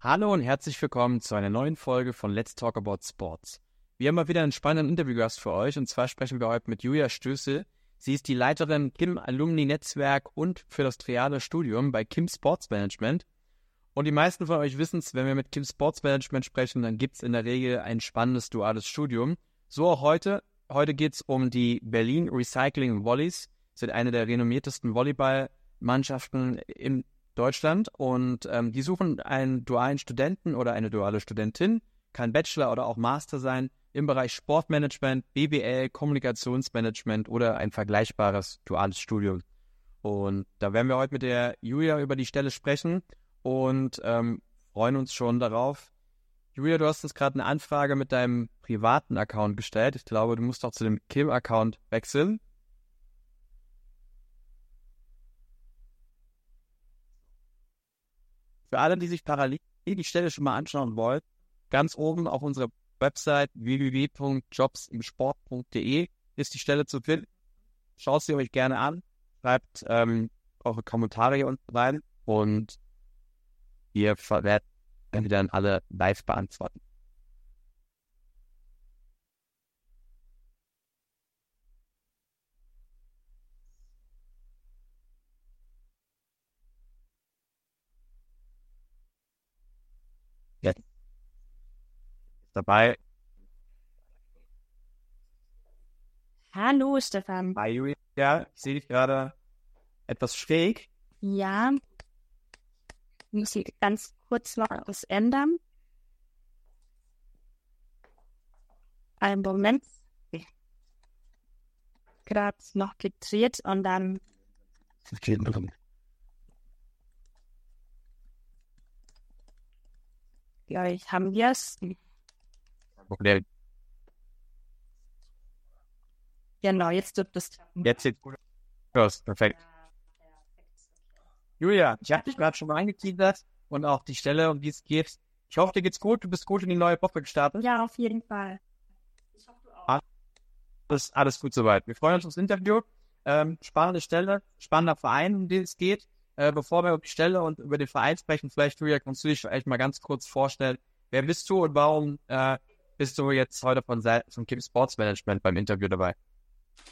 Hallo und herzlich willkommen zu einer neuen Folge von Let's Talk About Sports. Wir haben mal wieder einen spannenden Interviewgast für euch und zwar sprechen wir heute mit Julia Stößel. Sie ist die Leiterin Kim Alumni Netzwerk und für das triale Studium bei Kim Sports Management. Und die meisten von euch wissen es, wenn wir mit Kim Sports Management sprechen, dann gibt es in der Regel ein spannendes duales Studium. So auch heute. Heute geht es um die Berlin Recycling Volleys. Sind eine der renommiertesten Volleyballmannschaften in Deutschland und ähm, die suchen einen dualen Studenten oder eine duale Studentin, kann Bachelor oder auch Master sein, im Bereich Sportmanagement, BBL, Kommunikationsmanagement oder ein vergleichbares duales Studium. Und da werden wir heute mit der Julia über die Stelle sprechen und ähm, freuen uns schon darauf. Julia, du hast uns gerade eine Anfrage mit deinem privaten Account gestellt. Ich glaube, du musst auch zu dem Kim-Account wechseln. Für alle, die sich parallel die Stelle schon mal anschauen wollen, ganz oben auf unserer Website www.jobsimsport.de ist die Stelle zu finden. Schaut sie euch gerne an, schreibt ähm, eure Kommentare hier unten rein und wir werden dann alle live beantworten. Jetzt dabei. Hallo, Stefan. Hi, Julia. Ich sehe dich gerade etwas schräg. Ja. Ich muss hier ganz kurz noch was ändern. Einen Moment. Gerade noch gedreht und dann. Ja, ich haben wir es. Problem. Genau, jetzt wird das. Jetzt sieht gut aus. Perfekt. Julia, ich habe dich gerade schon mal angeteasert und auch die Stelle, um die es geht. Ich hoffe, dir geht's gut. Du bist gut in die neue Woche gestartet. Ja, auf jeden Fall. Ich hoffe, du auch. Alles, alles gut soweit. Wir freuen uns aufs Interview. Ähm, spannende Stelle, spannender Verein, um den es geht. Äh, bevor wir über die Stelle und über den Verein sprechen, vielleicht, Julia, kannst du dich vielleicht mal ganz kurz vorstellen, wer bist du und warum äh, bist du jetzt heute von Seiten Kim Sports Management beim Interview dabei?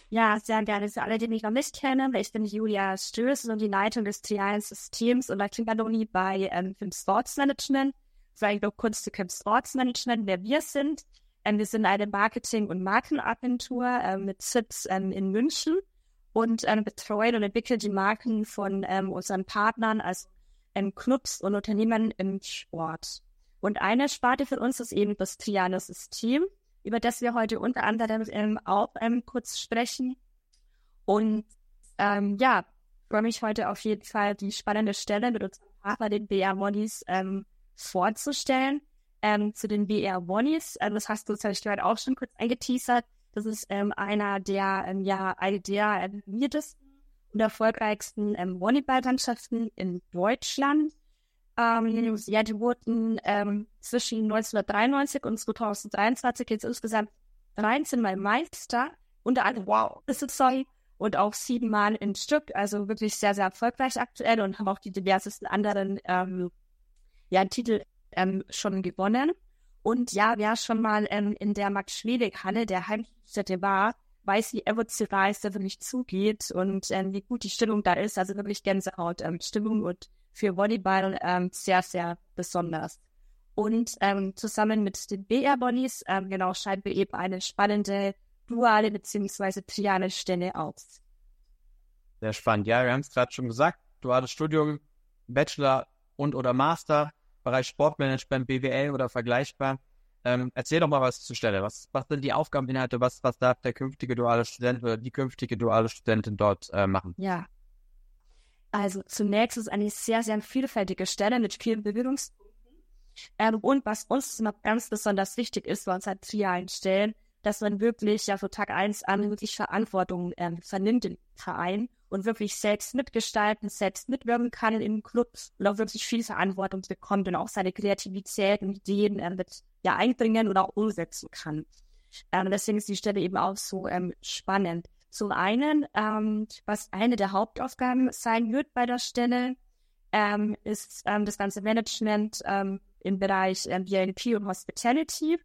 Ja, sehr gerne. Für alle, die mich noch nicht kennen, ich bin Julia Stöß und die Leitung des trialen Systems und der Klimaloni bei ähm, Kim Sports Management. Vielleicht noch kurz zu Kim Sports Management, wer wir sind. Ähm, wir sind eine Marketing- und Markenagentur ähm, mit Sitz ähm, in München und ähm, betreuen und entwickeln die Marken von ähm, unseren Partnern, also ähm, Clubs und Unternehmen im Sport. Und eine Sparte für uns ist eben das Triano-System, über das wir heute unter anderem ähm, auch ähm, kurz sprechen. Und ähm, ja, freue mich heute auf jeden Fall, die spannende Stelle mit unserem Partner, den BR Monis, ähm, vorzustellen. Ähm, zu den BR Monis, ähm, das hast du, habe auch schon kurz eingeteasert, das ist ähm, einer der, ja, eine der renommiertesten und erfolgreichsten ähm, Volleyballmannschaften in Deutschland. Ähm, ja, die wurden ähm, zwischen 1993 und 2023 jetzt insgesamt 13 Mal Meister, unter anderem wow, sorry, und auch sieben Mal in Stück, also wirklich sehr, sehr erfolgreich aktuell und haben auch die diversesten anderen ähm, ja, Titel ähm, schon gewonnen. Und ja, wer schon mal ähm, in der Max-Schmeling-Halle der Heimstätte war, weiß, wie emotional es da wirklich zugeht und ähm, wie gut die Stimmung da ist. Also wirklich Gänsehaut ähm, Stimmung und für Volleyball ähm, sehr, sehr besonders. Und ähm, zusammen mit den BR Bonnies, ähm, genau, schreiben wir eben eine spannende duale bzw. triale Stelle aus. Sehr spannend. Ja, wir haben es gerade schon gesagt. Duales Studium, Bachelor und oder Master Bereich Sportmanagement, BWL oder vergleichbar. Ähm, erzähl doch mal was zur Stelle. Was, was sind die Aufgabeninhalte? Was, was darf der künftige duale Student oder die künftige duale Studentin dort äh, machen? Ja. Also zunächst ist es eine sehr, sehr vielfältige Stelle mit vielen Berührungspunkten. Ähm, und was uns noch ganz besonders wichtig ist bei unseren trialen Stellen, dass man wirklich ja von Tag eins an wirklich Verantwortung ähm, vernimmt im Verein und wirklich selbst mitgestalten, selbst mitwirken kann im Club und auch wirklich viel Verantwortung bekommt und auch seine Kreativität und Ideen äh, mit ja einbringen oder auch umsetzen kann. Ähm, deswegen ist die Stelle eben auch so ähm, spannend. Zum einen, ähm, was eine der Hauptaufgaben sein wird bei der Stelle, ähm, ist ähm, das ganze Management ähm, im Bereich ähm, BNP und Hospitality.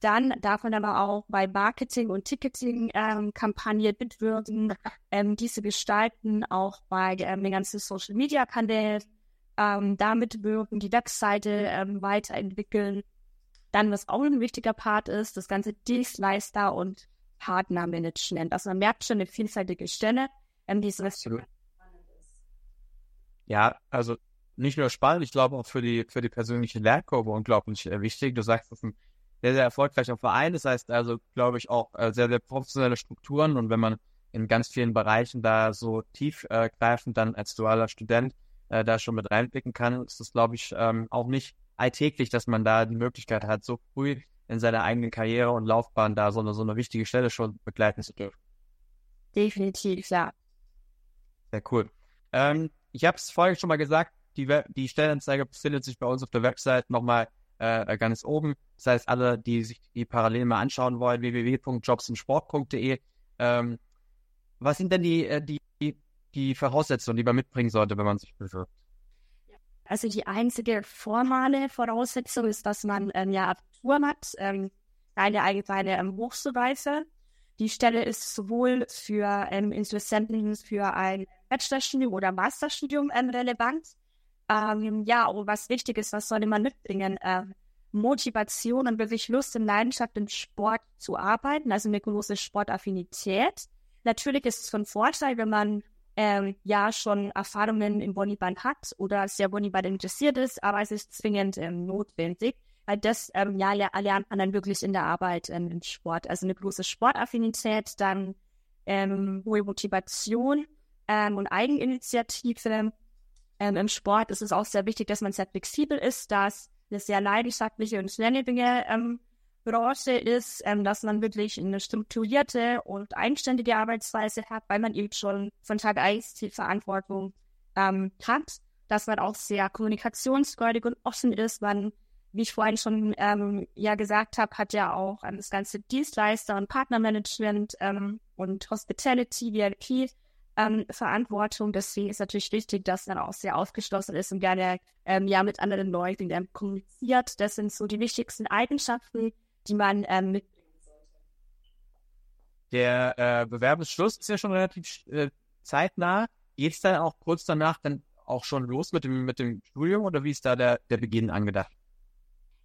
Dann darf man aber auch bei Marketing- und Ticketing-Kampagnen ähm, mitwirken, ähm, diese gestalten, auch bei ähm, den ganzen Social-Media-Kanälen, ähm, damit wirken, die Webseite ähm, weiterentwickeln. Dann, was auch ein wichtiger Part ist, das ganze Dienstleister- und Partnermanagement. Also man merkt schon eine vielfältige Stelle, ähm, die so spannend ist. Ja, also nicht nur spannend, ich glaube auch für die, für die persönliche Lernkurve unglaublich äh, wichtig. Du sagst, das ist ein sehr, sehr erfolgreicher Verein. Das heißt also, glaube ich, auch äh, sehr, sehr professionelle Strukturen. Und wenn man in ganz vielen Bereichen da so tiefgreifend äh, dann als dualer Student äh, da schon mit reinblicken kann, ist das, glaube ich, ähm, auch nicht alltäglich, dass man da die Möglichkeit hat, so früh in seiner eigenen Karriere und Laufbahn da so eine, so eine wichtige Stelle schon begleiten zu dürfen. Definitiv, ja. Sehr cool. Ähm, ich habe es vorhin schon mal gesagt, die, die Stellenanzeige befindet sich bei uns auf der Website nochmal äh, ganz oben. Das heißt, alle, die sich die parallel mal anschauen wollen, www.jobsimsport.de. Ähm, was sind denn die, äh, die, die Voraussetzungen, die man mitbringen sollte, wenn man sich bewirbt? Also die einzige formale Voraussetzung ist, dass man ähm, ja Abitur hat, ähm, eine allgemeine ähm, Hochschulreife. Die Stelle ist sowohl für ähm, Interessenten für ein Bachelorstudium oder Masterstudium ähm, relevant, ähm, ja, und was wichtig ist, was sollte man mitbringen? Ähm, Motivation und wirklich Lust und Leidenschaft im Sport zu arbeiten, also eine große Sportaffinität. Natürlich ist es von Vorteil, wenn man ähm, ja schon Erfahrungen im Volleyball hat oder sehr Volleyball interessiert ist, aber es ist zwingend ähm, notwendig, weil das ähm, ja lernt man dann wirklich in der Arbeit ähm, im Sport. Also eine große Sportaffinität, dann ähm, hohe Motivation ähm, und Eigeninitiative ähm, Im Sport ist es auch sehr wichtig, dass man sehr flexibel ist, dass eine sehr leidenschaftliche und schnelllebige ähm, Branche ist, ähm, dass man wirklich eine strukturierte und eigenständige Arbeitsweise hat, weil man eben schon von Tag 1 die Verantwortung ähm, hat, dass man auch sehr kommunikationsfreudig und offen ist. Man, wie ich vorhin schon ähm, ja gesagt habe, hat ja auch ähm, das ganze Dienstleister- und Partnermanagement ähm, und Hospitality, VIP ähm, Verantwortung. Deswegen ist natürlich wichtig, dass man auch sehr aufgeschlossen ist und gerne ähm, ja mit anderen Leuten ähm, kommuniziert. Das sind so die wichtigsten Eigenschaften, die man ähm, mitbringen sollte. Der äh, Bewerbungsschluss ist ja schon relativ äh, zeitnah. Geht es dann auch kurz danach dann auch schon los mit dem, mit dem Studium oder wie ist da der, der Beginn angedacht?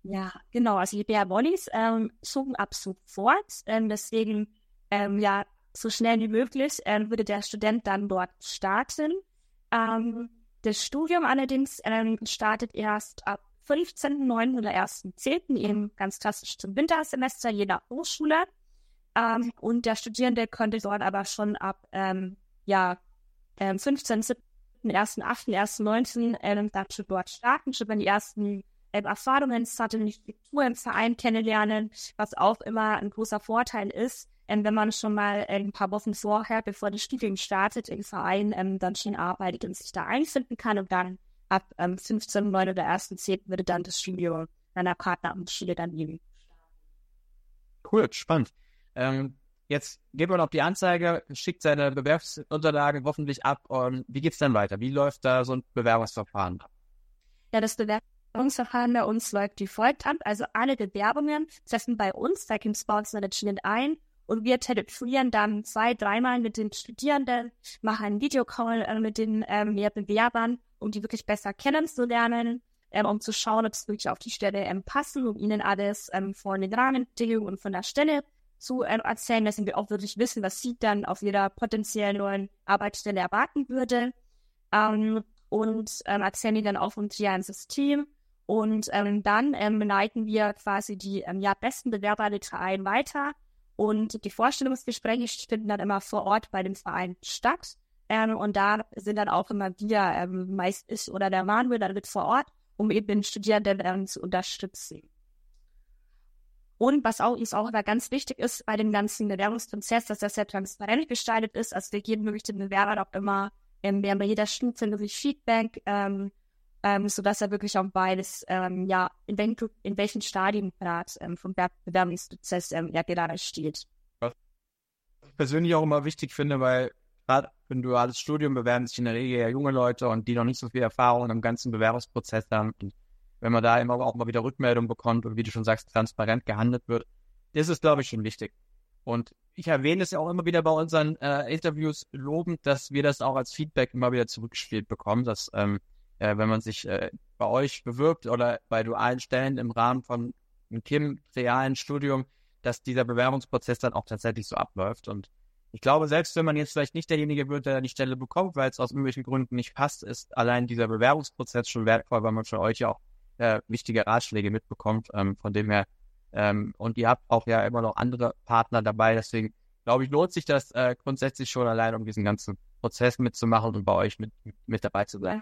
Ja, genau. Also die BR Wollies ähm, suchen ab sofort. Ähm, deswegen ähm, ja, so schnell wie möglich ähm, würde der Student dann dort starten. Ähm, das Studium allerdings ähm, startet erst ab 15.09. oder 1.10. eben ganz klassisch zum Wintersemester jeder Hochschule. Ähm, und der Studierende könnte dort aber schon ab ähm, ja, ähm, 15, 17, 1., 8., 1., 19. Ähm, dann schon dort starten, schon die ersten ähm, Erfahrungen, Sachen, die Struktur im Verein kennenlernen, was auch immer ein großer Vorteil ist, ähm, wenn man schon mal äh, ein paar Wochen vorher, bevor das Studium startet, im Verein ähm, dann schon arbeitet und sich da einfinden kann und dann ab ähm, 15, 9 oder 1.10. würde dann das Studium deiner Partneramtsschule dann eben Cool, spannend. Ähm, jetzt geht man auf die Anzeige, schickt seine Bewerbungsunterlagen hoffentlich ab. Und wie geht es dann weiter? Wie läuft da so ein Bewerbungsverfahren ab? Ja, das Bewerbungsverfahren bei uns läuft wie folgt ab. Also alle Bewerbungen treffen bei uns, bei Kim Sports Management ein und wir telefonieren dann zwei, dreimal mit den Studierenden, machen einen Videocall äh, mit den ähm, Bewerbern, um die wirklich besser kennenzulernen, ähm, um zu schauen, ob sie wirklich auf die Stelle ähm, passen, um ihnen alles ähm, von den Rahmenbedingungen und von der Stelle zu ähm, erzählen, dass wir auch wirklich wissen, was sie dann auf ihrer potenziellen neuen Arbeitsstelle erwarten würde. Ähm, und ähm, erzählen ihnen dann auch vom System. Und ähm, dann ähm, leiten wir quasi die ähm, ja, besten Bewerber der Verein weiter und die Vorstellungsgespräche finden dann immer vor Ort bei dem Verein statt. Ähm, und da sind dann auch immer wir, ähm, meist ich oder der Manuel dann mit vor Ort, um eben den Studierenden ähm, zu unterstützen. Und was auch ist auch immer ganz wichtig ist bei dem ganzen Bewerbungsprozess, dass das sehr transparent gestaltet ist. Also wir geben wirklich den Bewerbern auch immer ähm, wir haben bei jeder Stufe wirklich Feedback, ähm, ähm, sodass er wirklich auch beides, ähm, ja, in, welchen, in welchen Stadien gerade ähm, vom Bewerbungsprozess ähm, ja gerade steht. Was ich persönlich auch immer wichtig finde, weil gerade für ein duales Studium bewerben sich in der Regel ja junge Leute und die noch nicht so viel Erfahrung im ganzen Bewerbungsprozess haben. Und wenn man da immer auch mal wieder Rückmeldung bekommt und wie du schon sagst, transparent gehandelt wird, das ist, glaube ich, schon wichtig. Und ich erwähne es ja auch immer wieder bei unseren äh, Interviews lobend, dass wir das auch als Feedback immer wieder zurückgespielt bekommen, dass ähm, äh, wenn man sich äh, bei euch bewirbt oder bei dualen Stellen im Rahmen von einem Kim realen Studium, dass dieser Bewerbungsprozess dann auch tatsächlich so abläuft. Und ich glaube, selbst wenn man jetzt vielleicht nicht derjenige wird, der die Stelle bekommt, weil es aus irgendwelchen Gründen nicht passt, ist allein dieser Bewerbungsprozess schon wertvoll, weil man von euch ja auch äh, wichtige Ratschläge mitbekommt. Ähm, von dem her, ähm, und ihr habt auch ja immer noch andere Partner dabei, deswegen glaube ich, lohnt sich das äh, grundsätzlich schon allein, um diesen ganzen Prozess mitzumachen und bei euch mit, mit dabei zu sein.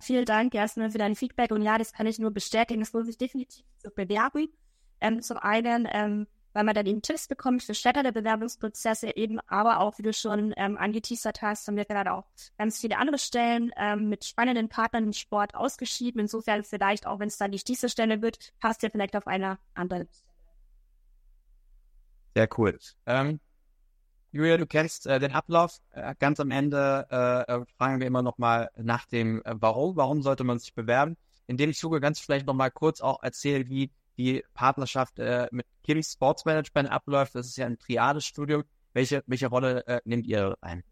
Vielen Dank erstmal für dein Feedback und ja, das kann ich nur bestätigen. Es lohnt sich definitiv zu bewerben. Ähm, zum einen, ähm, weil man dann eben Tipps bekommt für schnellere Bewerbungsprozesse eben, aber auch, wie du schon ähm, angeteasert hast, haben wir gerade auch ganz viele andere Stellen ähm, mit spannenden Partnern im Sport ausgeschrieben. Insofern vielleicht, auch wenn es dann nicht diese Stelle wird, passt ja vielleicht auf einer anderen Stelle. Sehr cool. Ähm, Julia, du kennst äh, den Ablauf. Äh, ganz am Ende äh, äh fragen wir immer noch mal nach dem äh, Warum. Warum sollte man sich bewerben? In dem Zuge ganz vielleicht noch mal kurz auch erzählen, wie die Partnerschaft äh, mit Kim Sports Management abläuft. Das ist ja ein Triades-Studium. Welche, welche Rolle äh, nehmt ihr ein?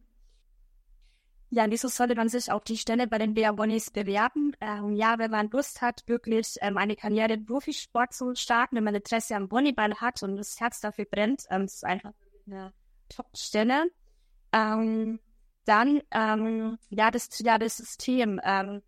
Ja, wieso sollte man sich auf die Stelle bei den Beabonis bewerben? Ähm, ja, wenn man Lust hat, wirklich ähm, eine Karriere im Profisport zu starten, wenn man Interesse am Volleyball hat und das Herz dafür brennt, ähm, ist einfach eine Top-Stelle. Ähm, dann, ähm, ja, das, ja, das System. Ähm,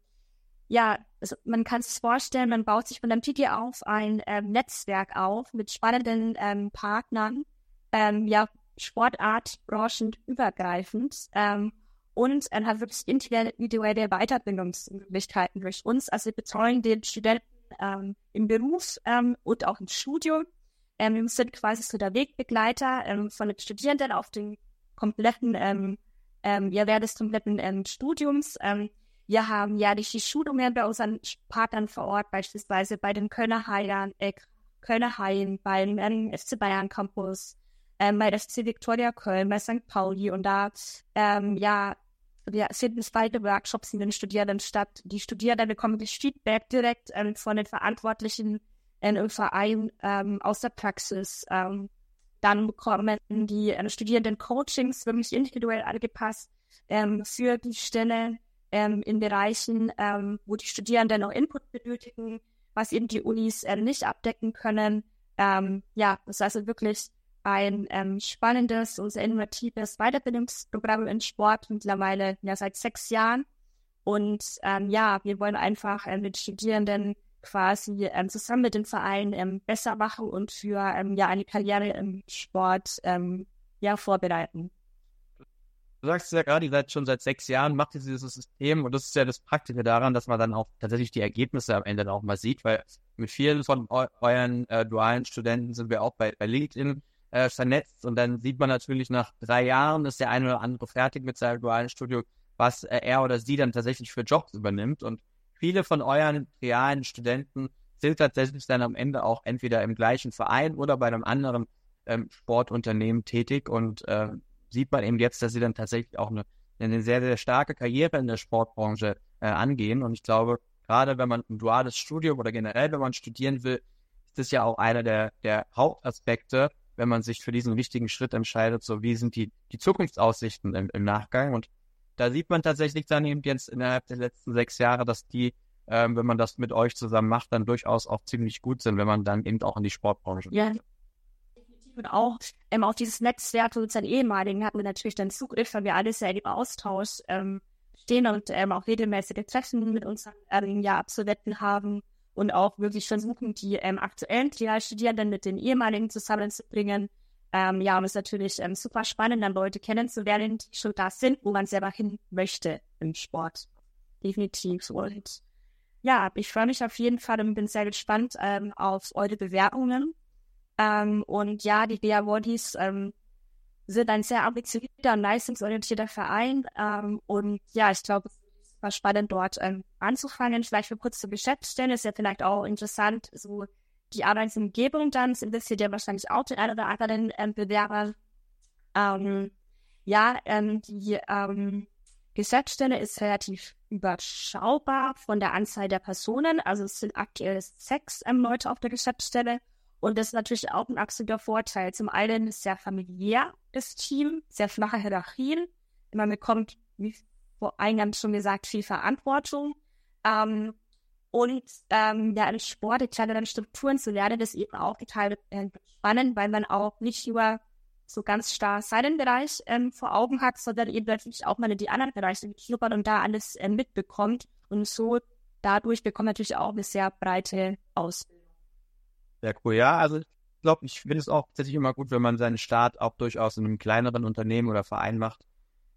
ja, also man kann es vorstellen, man baut sich von der Piki auf ein ähm, Netzwerk auf mit spannenden ähm, Partnern, ähm, ja, Sportart, branchenübergreifend ähm, und er hat wirklich individuelle Weiterbildungsmöglichkeiten durch uns. Also wir betreuen den Studenten ähm, im Beruf ähm, und auch im Studium. Ähm, wir sind quasi so der Wegbegleiter ähm, von den Studierenden auf den kompletten, ähm, ähm, ja, während des kompletten ähm, Studiums. Ähm, wir haben ja die Schulungen bei unseren Partnern vor Ort, beispielsweise bei den Kölner Haien, äh, Kölner Haien, beim FC Bayern Campus, ähm, bei der FC Victoria Köln, bei St. Pauli und da ähm, ja wir finden zweite Workshops in den Studierenden statt. Die Studierenden bekommen das Feedback direkt ähm, von den Verantwortlichen in im Verein ähm, aus der Praxis. Ähm, dann bekommen die äh, Studierenden Coachings wirklich individuell angepasst ähm, für die Stelle ähm, in Bereichen, ähm, wo die Studierenden noch Input benötigen, was eben die Unis äh, nicht abdecken können. Ähm, ja, das ist also wirklich ein ähm, spannendes und sehr innovatives Weiterbildungsprogramm in Sport mittlerweile ja seit sechs Jahren. Und ähm, ja, wir wollen einfach äh, mit Studierenden quasi ähm, zusammen mit dem Verein ähm, besser machen und für ähm, ja eine Karriere im Sport ähm, ja vorbereiten. Du sagst ja gerade, ihr seid schon seit sechs Jahren, macht ihr dieses System und das ist ja das Praktische daran, dass man dann auch tatsächlich die Ergebnisse am Ende auch mal sieht, weil mit vielen von eu euren äh, dualen Studenten sind wir auch bei, bei LinkedIn äh, vernetzt und dann sieht man natürlich nach drei Jahren, ist der eine oder andere fertig mit seinem dualen Studio, was äh, er oder sie dann tatsächlich für Jobs übernimmt und viele von euren realen Studenten sind tatsächlich dann am Ende auch entweder im gleichen Verein oder bei einem anderen ähm, Sportunternehmen tätig und äh, sieht man eben jetzt, dass sie dann tatsächlich auch eine, eine sehr, sehr starke Karriere in der Sportbranche äh, angehen. Und ich glaube, gerade wenn man ein duales Studium oder generell, wenn man studieren will, ist das ja auch einer der, der Hauptaspekte, wenn man sich für diesen wichtigen Schritt entscheidet, so wie sind die, die Zukunftsaussichten im, im Nachgang. Und da sieht man tatsächlich dann eben jetzt innerhalb der letzten sechs Jahre, dass die, ähm, wenn man das mit euch zusammen macht, dann durchaus auch ziemlich gut sind, wenn man dann eben auch in die Sportbranche ja und auch ähm, auf dieses Netzwerk von unseren ehemaligen hatten wir natürlich dann Zugriff, weil wir alles ja im Austausch ähm, stehen und ähm, auch regelmäßige Treffen mit unseren ähm, ja, Absolventen haben und auch wirklich versuchen, die ähm, aktuellen Studierenden mit den ehemaligen zusammenzubringen. Ähm, ja, und es ist natürlich ähm, super spannend, dann Leute kennenzulernen, die schon da sind, wo man selber hin möchte im Sport. Definitiv. Und ja, ich freue mich auf jeden Fall und bin sehr gespannt ähm, auf eure Bewerbungen. Ähm, und ja, die Bea Bodies ähm, sind ein sehr ambitionierter und leistungsorientierter Verein. Ähm, und ja, ich glaube, es war spannend, dort ähm, anzufangen. Vielleicht für kurz zur Geschäftsstelle ist ja vielleicht auch interessant, so die Arbeitsumgebung dann. Es interessiert ja wahrscheinlich auch den einen oder anderen ähm, Bewerber. Ähm, ja, die, Geschäftsstelle ist relativ überschaubar von der Anzahl der Personen. Also es sind aktuell sechs Leute auf der Geschäftsstelle. Und das ist natürlich auch ein absoluter Vorteil. Zum einen ist sehr familiär das Team, sehr flache Hierarchien. Man bekommt, wie vor eingangs schon gesagt, viel Verantwortung. Ähm, und ähm, ja, im Sport, die kleineren Strukturen zu lernen, ist eben auch total äh, spannend, weil man auch nicht nur so ganz starr seinen Bereich ähm, vor Augen hat, sondern eben natürlich auch mal in die anderen Bereiche schnuppert und da alles äh, mitbekommt. Und so dadurch bekommt man natürlich auch eine sehr breite Ausbildung. Sehr cool, ja. Also ich glaube, ich finde es auch tatsächlich immer gut, wenn man seinen Start auch durchaus in einem kleineren Unternehmen oder Verein macht,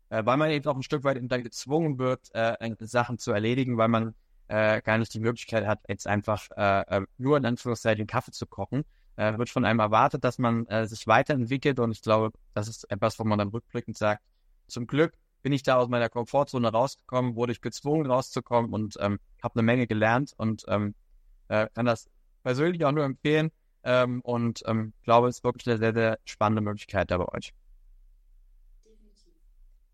äh, weil man eben auch ein Stück weit dann gezwungen wird, äh, Sachen zu erledigen, weil man äh, gar nicht die Möglichkeit hat, jetzt einfach äh, äh nur in Anführungszeichen Kaffee zu kochen, äh, wird von einem erwartet, dass man äh, sich weiterentwickelt und ich glaube, das ist etwas, wo man dann rückblickend sagt, zum Glück bin ich da aus meiner Komfortzone rausgekommen, wurde ich gezwungen rauszukommen und ähm, habe eine Menge gelernt und ähm, äh, kann das persönlich auch nur empfehlen ähm, und ähm, glaube, es ist wirklich eine sehr, sehr spannende Möglichkeit da bei euch.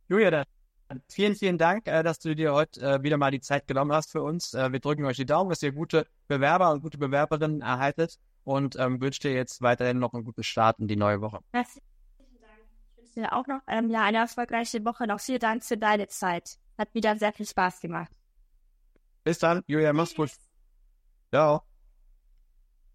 Julia, dann vielen, vielen Dank, äh, dass du dir heute äh, wieder mal die Zeit genommen hast für uns. Äh, wir drücken euch die Daumen, dass ihr gute Bewerber und gute Bewerberinnen erhaltet und ähm, wünsche dir jetzt weiterhin noch einen guten Start in die neue Woche. Herzlichen Dank. Ich wünsche dir auch noch ähm, ja, eine erfolgreiche Woche. Noch vielen Dank für deine Zeit. Hat wieder sehr viel Spaß gemacht. Bis dann, Julia, mach's gut. Ciao.